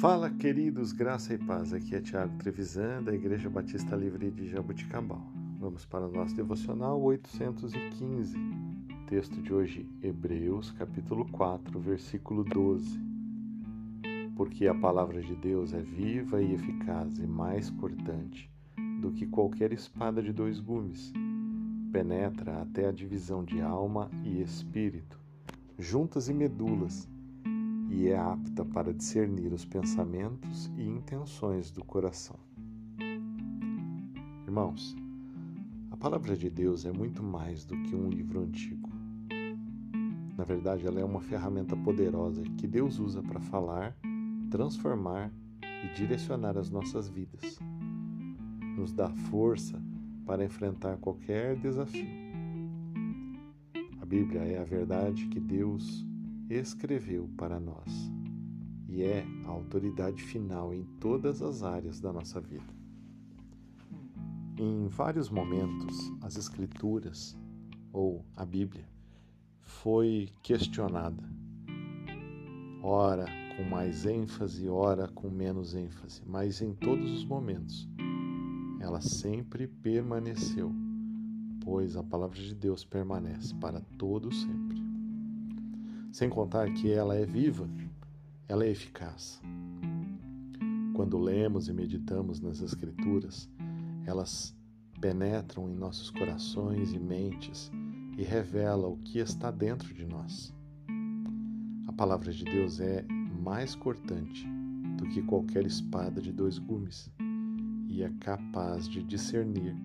Fala, queridos, graça e paz. Aqui é Tiago Trevisan, da Igreja Batista Livre de Jabuticabal. Vamos para o nosso devocional 815. Texto de hoje, Hebreus, capítulo 4, versículo 12. Porque a palavra de Deus é viva e eficaz e mais cortante do que qualquer espada de dois gumes. Penetra até a divisão de alma e espírito, juntas e medulas e é apta para discernir os pensamentos e intenções do coração. Irmãos, a palavra de Deus é muito mais do que um livro antigo. Na verdade, ela é uma ferramenta poderosa que Deus usa para falar, transformar e direcionar as nossas vidas. Nos dá força para enfrentar qualquer desafio. A Bíblia é a verdade que Deus escreveu para nós e é a autoridade final em todas as áreas da nossa vida. Em vários momentos, as Escrituras ou a Bíblia foi questionada, ora com mais ênfase, ora com menos ênfase, mas em todos os momentos ela sempre permaneceu, pois a palavra de Deus permanece para todo sempre. Sem contar que ela é viva, ela é eficaz. Quando lemos e meditamos nas Escrituras, elas penetram em nossos corações e mentes e revelam o que está dentro de nós. A palavra de Deus é mais cortante do que qualquer espada de dois gumes e é capaz de discernir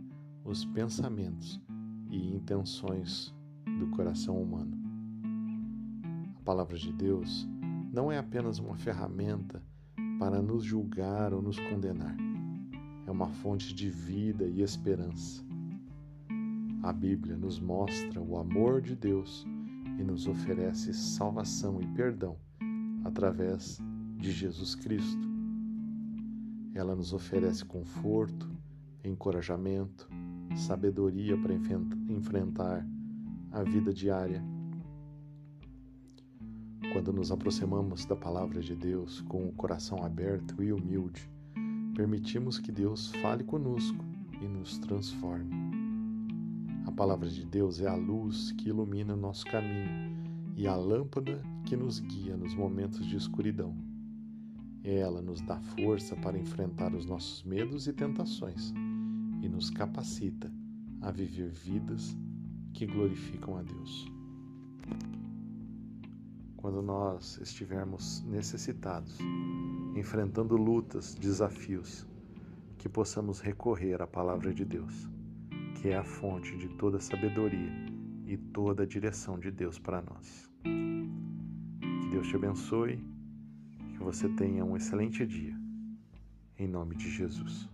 os pensamentos e intenções do coração humano. Palavra de Deus não é apenas uma ferramenta para nos julgar ou nos condenar. É uma fonte de vida e esperança. A Bíblia nos mostra o amor de Deus e nos oferece salvação e perdão através de Jesus Cristo. Ela nos oferece conforto, encorajamento, sabedoria para enfrentar a vida diária quando nos aproximamos da palavra de Deus com o coração aberto e humilde, permitimos que Deus fale conosco e nos transforme. A palavra de Deus é a luz que ilumina o nosso caminho e a lâmpada que nos guia nos momentos de escuridão. Ela nos dá força para enfrentar os nossos medos e tentações e nos capacita a viver vidas que glorificam a Deus quando nós estivermos necessitados, enfrentando lutas, desafios, que possamos recorrer à palavra de Deus, que é a fonte de toda sabedoria e toda a direção de Deus para nós. Que Deus te abençoe, que você tenha um excelente dia. Em nome de Jesus.